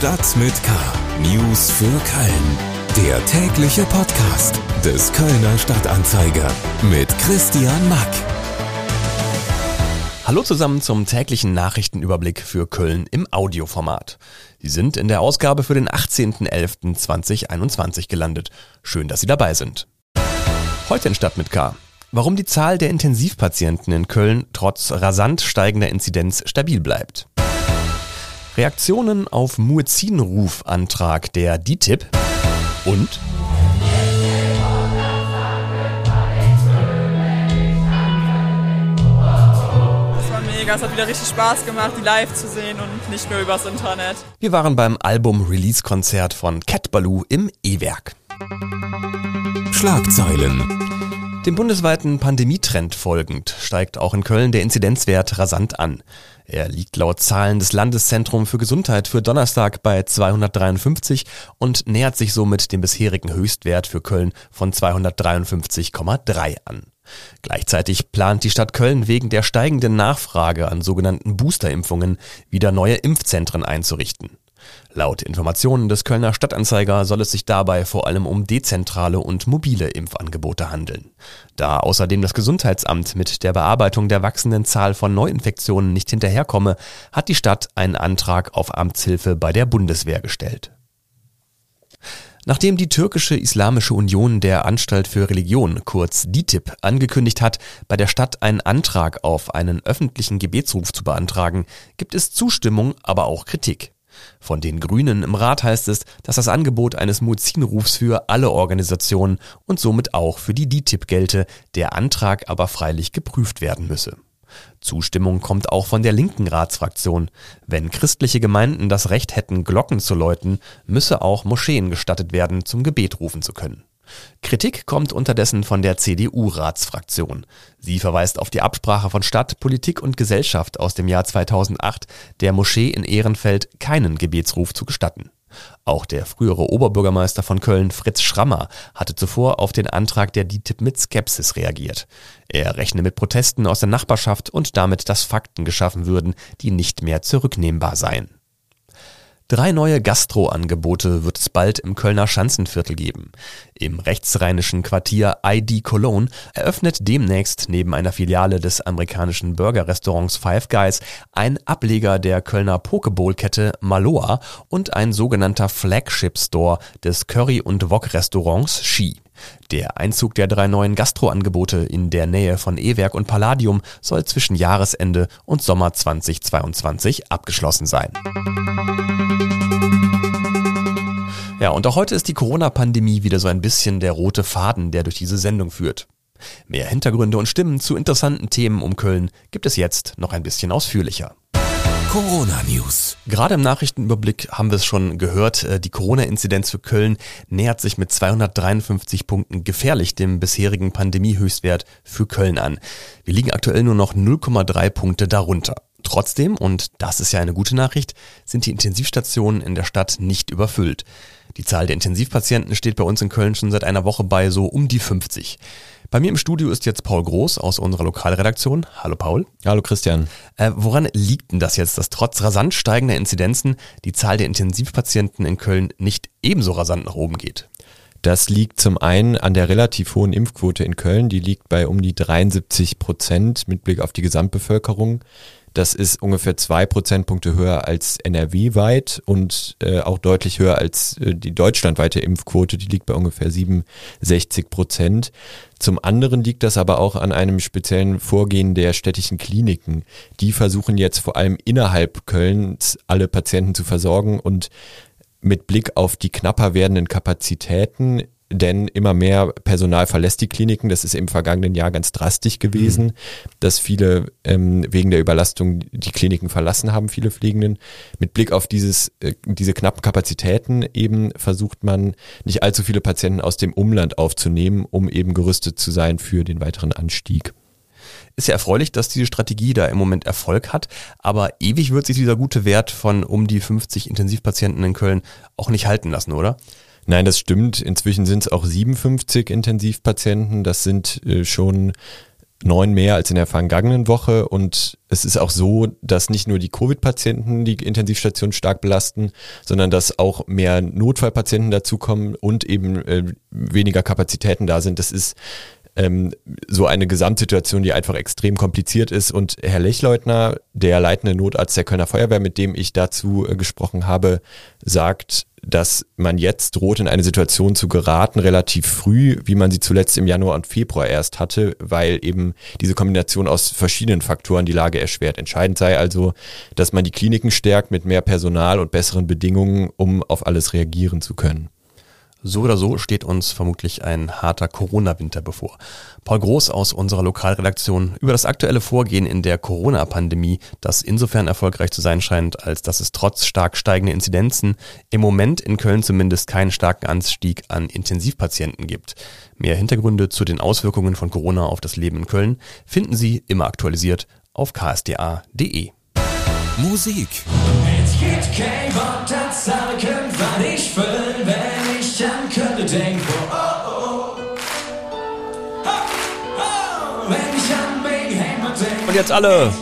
Stadt mit K. News für Köln. Der tägliche Podcast des Kölner Stadtanzeiger mit Christian Mack. Hallo zusammen zum täglichen Nachrichtenüberblick für Köln im Audioformat. Sie sind in der Ausgabe für den 18.11.2021 gelandet. Schön, dass Sie dabei sind. Heute in Stadt mit K. Warum die Zahl der Intensivpatienten in Köln trotz rasant steigender Inzidenz stabil bleibt. Reaktionen auf Muezzinrufantrag der DITIB und Das war mega, es hat wieder richtig Spaß gemacht, die live zu sehen und nicht nur übers Internet. wir waren beim Album-Release-Konzert von Cat Baloo im E-Werk. Schlagzeilen. Dem bundesweiten Pandemietrend folgend steigt auch in Köln der Inzidenzwert rasant an. Er liegt laut Zahlen des Landeszentrums für Gesundheit für Donnerstag bei 253 und nähert sich somit dem bisherigen Höchstwert für Köln von 253,3 an. Gleichzeitig plant die Stadt Köln wegen der steigenden Nachfrage an sogenannten Boosterimpfungen wieder neue Impfzentren einzurichten. Laut Informationen des Kölner Stadtanzeiger soll es sich dabei vor allem um dezentrale und mobile Impfangebote handeln. Da außerdem das Gesundheitsamt mit der Bearbeitung der wachsenden Zahl von Neuinfektionen nicht hinterherkomme, hat die Stadt einen Antrag auf Amtshilfe bei der Bundeswehr gestellt. Nachdem die türkische Islamische Union der Anstalt für Religion, kurz DITIB, angekündigt hat, bei der Stadt einen Antrag auf einen öffentlichen Gebetsruf zu beantragen, gibt es Zustimmung, aber auch Kritik. Von den Grünen im Rat heißt es, dass das Angebot eines Muezzinrufs für alle Organisationen und somit auch für die DITIB gelte, der Antrag aber freilich geprüft werden müsse. Zustimmung kommt auch von der linken Ratsfraktion. Wenn christliche Gemeinden das Recht hätten, Glocken zu läuten, müsse auch Moscheen gestattet werden, zum Gebet rufen zu können. Kritik kommt unterdessen von der CDU-Ratsfraktion. Sie verweist auf die Absprache von Stadt, Politik und Gesellschaft aus dem Jahr 2008, der Moschee in Ehrenfeld keinen Gebetsruf zu gestatten. Auch der frühere Oberbürgermeister von Köln, Fritz Schrammer, hatte zuvor auf den Antrag der DITIB mit Skepsis reagiert. Er rechne mit Protesten aus der Nachbarschaft und damit, dass Fakten geschaffen würden, die nicht mehr zurücknehmbar seien. Drei neue Gastro-Angebote wird es bald im Kölner Schanzenviertel geben. Im rechtsrheinischen Quartier ID Cologne eröffnet demnächst neben einer Filiale des amerikanischen Burger-Restaurants Five Guys ein Ableger der Kölner Pokeball-Kette Maloa und ein sogenannter Flagship-Store des Curry- und Wok-Restaurants Ski. Der Einzug der drei neuen Gastroangebote in der Nähe von E-Werk und Palladium soll zwischen Jahresende und Sommer 2022 abgeschlossen sein. Ja, und auch heute ist die Corona-Pandemie wieder so ein bisschen der rote Faden, der durch diese Sendung führt. Mehr Hintergründe und Stimmen zu interessanten Themen um Köln gibt es jetzt noch ein bisschen ausführlicher. Corona News. Gerade im Nachrichtenüberblick haben wir es schon gehört, äh, die Corona-Inzidenz für Köln nähert sich mit 253 Punkten gefährlich dem bisherigen Pandemie-Höchstwert für Köln an. Wir liegen aktuell nur noch 0,3 Punkte darunter. Trotzdem, und das ist ja eine gute Nachricht, sind die Intensivstationen in der Stadt nicht überfüllt. Die Zahl der Intensivpatienten steht bei uns in Köln schon seit einer Woche bei so um die 50. Bei mir im Studio ist jetzt Paul Groß aus unserer Lokalredaktion. Hallo Paul. Hallo Christian. Äh, woran liegt denn das jetzt, dass trotz rasant steigender Inzidenzen die Zahl der Intensivpatienten in Köln nicht ebenso rasant nach oben geht? Das liegt zum einen an der relativ hohen Impfquote in Köln. Die liegt bei um die 73 Prozent mit Blick auf die Gesamtbevölkerung. Das ist ungefähr zwei Prozentpunkte höher als NRW weit und äh, auch deutlich höher als äh, die deutschlandweite Impfquote. Die liegt bei ungefähr 67 Prozent. Zum anderen liegt das aber auch an einem speziellen Vorgehen der städtischen Kliniken. Die versuchen jetzt vor allem innerhalb Kölns alle Patienten zu versorgen und mit Blick auf die knapper werdenden Kapazitäten denn immer mehr Personal verlässt die Kliniken. Das ist im vergangenen Jahr ganz drastisch gewesen, mhm. dass viele ähm, wegen der Überlastung die Kliniken verlassen haben, viele Pflegenden. Mit Blick auf dieses, äh, diese knappen Kapazitäten eben versucht man nicht allzu viele Patienten aus dem Umland aufzunehmen, um eben gerüstet zu sein für den weiteren Anstieg. Ist ja erfreulich, dass diese Strategie da im Moment Erfolg hat, aber ewig wird sich dieser gute Wert von um die 50 Intensivpatienten in Köln auch nicht halten lassen, oder? Nein, das stimmt. Inzwischen sind es auch 57 Intensivpatienten. Das sind äh, schon neun mehr als in der vergangenen Woche. Und es ist auch so, dass nicht nur die Covid-Patienten die Intensivstation stark belasten, sondern dass auch mehr Notfallpatienten dazukommen und eben äh, weniger Kapazitäten da sind. Das ist ähm, so eine Gesamtsituation, die einfach extrem kompliziert ist. Und Herr Lechleutner, der leitende Notarzt der Kölner Feuerwehr, mit dem ich dazu äh, gesprochen habe, sagt, dass man jetzt droht, in eine Situation zu geraten, relativ früh, wie man sie zuletzt im Januar und Februar erst hatte, weil eben diese Kombination aus verschiedenen Faktoren die Lage erschwert. Entscheidend sei also, dass man die Kliniken stärkt mit mehr Personal und besseren Bedingungen, um auf alles reagieren zu können. So oder so steht uns vermutlich ein harter Corona-Winter bevor. Paul Groß aus unserer Lokalredaktion über das aktuelle Vorgehen in der Corona-Pandemie, das insofern erfolgreich zu sein scheint, als dass es trotz stark steigender Inzidenzen im Moment in Köln zumindest keinen starken Anstieg an Intensivpatienten gibt. Mehr Hintergründe zu den Auswirkungen von Corona auf das Leben in Köln finden Sie immer aktualisiert auf ksda.de. Musik. Es gibt kein Wort, das sagen, wann ich will, an könnte denken. Oh, oh, oh. Wenn ich an Hammer denke. Und jetzt alle.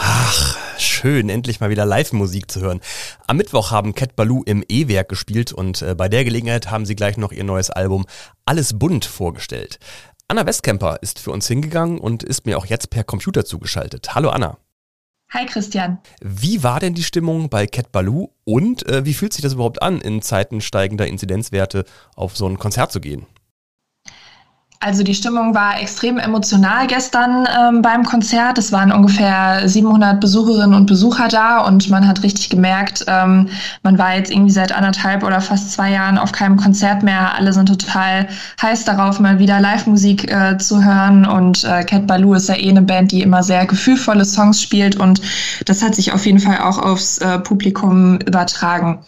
Ach, schön, endlich mal wieder Live-Musik zu hören. Am Mittwoch haben Cat Baloo im E-Werk gespielt und äh, bei der Gelegenheit haben sie gleich noch ihr neues Album Alles bunt vorgestellt. Anna Westkemper ist für uns hingegangen und ist mir auch jetzt per Computer zugeschaltet. Hallo Anna. Hi Christian. Wie war denn die Stimmung bei Cat Baloo und äh, wie fühlt sich das überhaupt an, in Zeiten steigender Inzidenzwerte auf so ein Konzert zu gehen? Also die Stimmung war extrem emotional gestern ähm, beim Konzert. Es waren ungefähr 700 Besucherinnen und Besucher da und man hat richtig gemerkt, ähm, man war jetzt irgendwie seit anderthalb oder fast zwei Jahren auf keinem Konzert mehr. Alle sind total heiß darauf, mal wieder Live-Musik äh, zu hören und äh, Cat Baloo ist ja eh eine Band, die immer sehr gefühlvolle Songs spielt und das hat sich auf jeden Fall auch aufs äh, Publikum übertragen.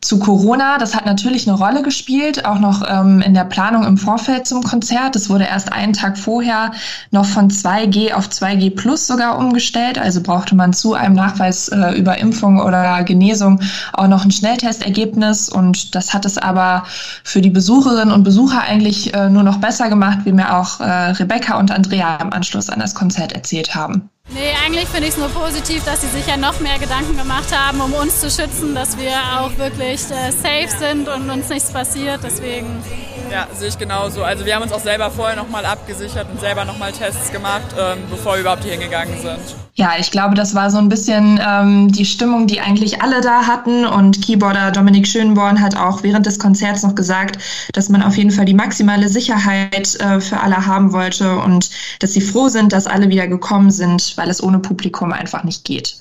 Zu Corona, das hat natürlich eine Rolle gespielt, auch noch ähm, in der Planung im Vorfeld zum Konzert. Es wurde erst einen Tag vorher noch von 2G auf 2G Plus sogar umgestellt. Also brauchte man zu einem Nachweis äh, über Impfung oder Genesung auch noch ein Schnelltestergebnis. Und das hat es aber für die Besucherinnen und Besucher eigentlich äh, nur noch besser gemacht, wie mir auch äh, Rebecca und Andrea im Anschluss an das Konzert erzählt haben. Nee, eigentlich finde ich es nur positiv, dass sie sich ja noch mehr Gedanken gemacht haben, um uns zu schützen, dass wir auch wirklich äh, safe sind und uns nichts passiert. Deswegen. Ja, sehe ich genauso. Also wir haben uns auch selber vorher nochmal abgesichert und selber nochmal Tests gemacht, ähm, bevor wir überhaupt hier hingegangen sind. Ja, ich glaube, das war so ein bisschen ähm, die Stimmung, die eigentlich alle da hatten. Und Keyboarder Dominik Schönborn hat auch während des Konzerts noch gesagt, dass man auf jeden Fall die maximale Sicherheit äh, für alle haben wollte und dass sie froh sind, dass alle wieder gekommen sind, weil es ohne Publikum einfach nicht geht.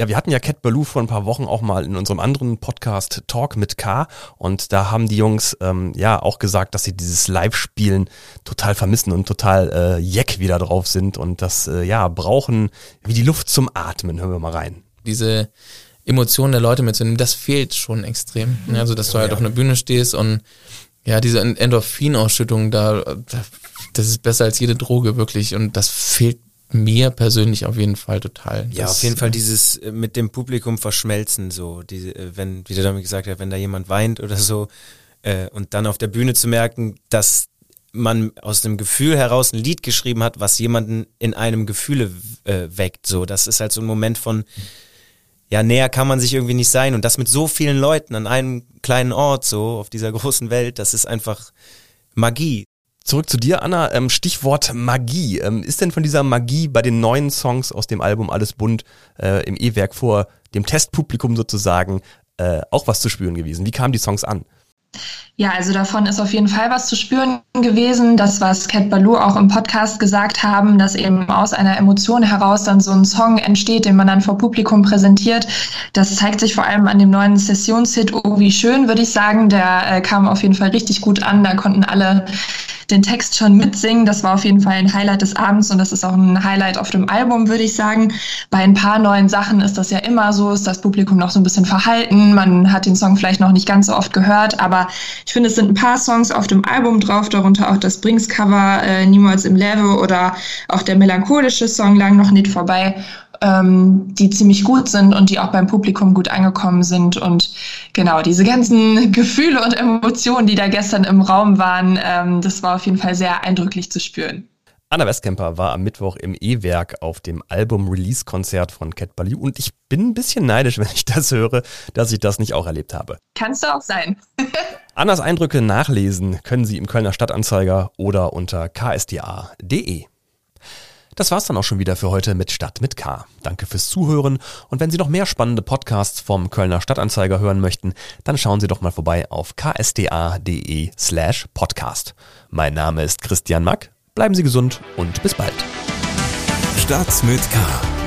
Ja, wir hatten ja Cat Baloo vor ein paar Wochen auch mal in unserem anderen Podcast Talk mit K und da haben die Jungs ähm, ja auch gesagt, dass sie dieses Live-Spielen total vermissen und total äh, jeck wieder drauf sind und das äh, ja brauchen wie die Luft zum Atmen. Hören wir mal rein. Diese Emotionen der Leute mitzunehmen, das fehlt schon extrem. Also, dass du halt auf einer Bühne stehst und ja, diese Endorphinausschüttung da, das ist besser als jede Droge wirklich und das fehlt mir persönlich auf jeden Fall total. Ja, das, auf jeden Fall dieses äh, mit dem Publikum verschmelzen, so, diese, äh, wenn, wie der damit gesagt hat, wenn da jemand weint oder so, äh, und dann auf der Bühne zu merken, dass man aus dem Gefühl heraus ein Lied geschrieben hat, was jemanden in einem Gefühle äh, weckt, so, das ist halt so ein Moment von, ja, näher kann man sich irgendwie nicht sein und das mit so vielen Leuten an einem kleinen Ort, so, auf dieser großen Welt, das ist einfach Magie. Zurück zu dir, Anna. Ähm, Stichwort Magie. Ähm, ist denn von dieser Magie bei den neuen Songs aus dem Album Alles Bunt äh, im E-Werk vor dem Testpublikum sozusagen äh, auch was zu spüren gewesen? Wie kamen die Songs an? Ja, also davon ist auf jeden Fall was zu spüren gewesen. Das, was Cat Baloo auch im Podcast gesagt haben, dass eben aus einer Emotion heraus dann so ein Song entsteht, den man dann vor Publikum präsentiert. Das zeigt sich vor allem an dem neuen Sessionshit Oh, wie schön, würde ich sagen. Der äh, kam auf jeden Fall richtig gut an. Da konnten alle den Text schon mitsingen. Das war auf jeden Fall ein Highlight des Abends und das ist auch ein Highlight auf dem Album, würde ich sagen. Bei ein paar neuen Sachen ist das ja immer so, ist das Publikum noch so ein bisschen verhalten. Man hat den Song vielleicht noch nicht ganz so oft gehört, aber ich finde, es sind ein paar Songs auf dem Album drauf, darunter auch das Brings-Cover äh, Niemals im Level oder auch der melancholische Song Lang noch nicht vorbei. ähm, die ziemlich gut sind und die auch beim Publikum gut angekommen sind. Und genau, diese ganzen Gefühle und Emotionen, die da gestern im Raum waren, ähm, das war auf jeden Fall sehr eindrücklich zu spüren. Anna Westkemper war am Mittwoch im E-Werk auf dem Album-Release-Konzert von Cat Ballou und ich bin ein bisschen neidisch, wenn ich das höre, dass ich das nicht auch erlebt habe. Kannst du auch sein. Annas Eindrücke nachlesen können Sie im Kölner Stadtanzeiger oder unter ksda.de. Das war's dann auch schon wieder für heute mit Stadt mit K. Danke fürs Zuhören und wenn Sie noch mehr spannende Podcasts vom Kölner Stadtanzeiger hören möchten, dann schauen Sie doch mal vorbei auf ksda.de slash podcast. Mein Name ist Christian Mack Bleiben Sie gesund und bis bald. Stadt mit K.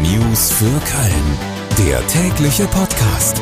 News für Köln. Der tägliche Podcast.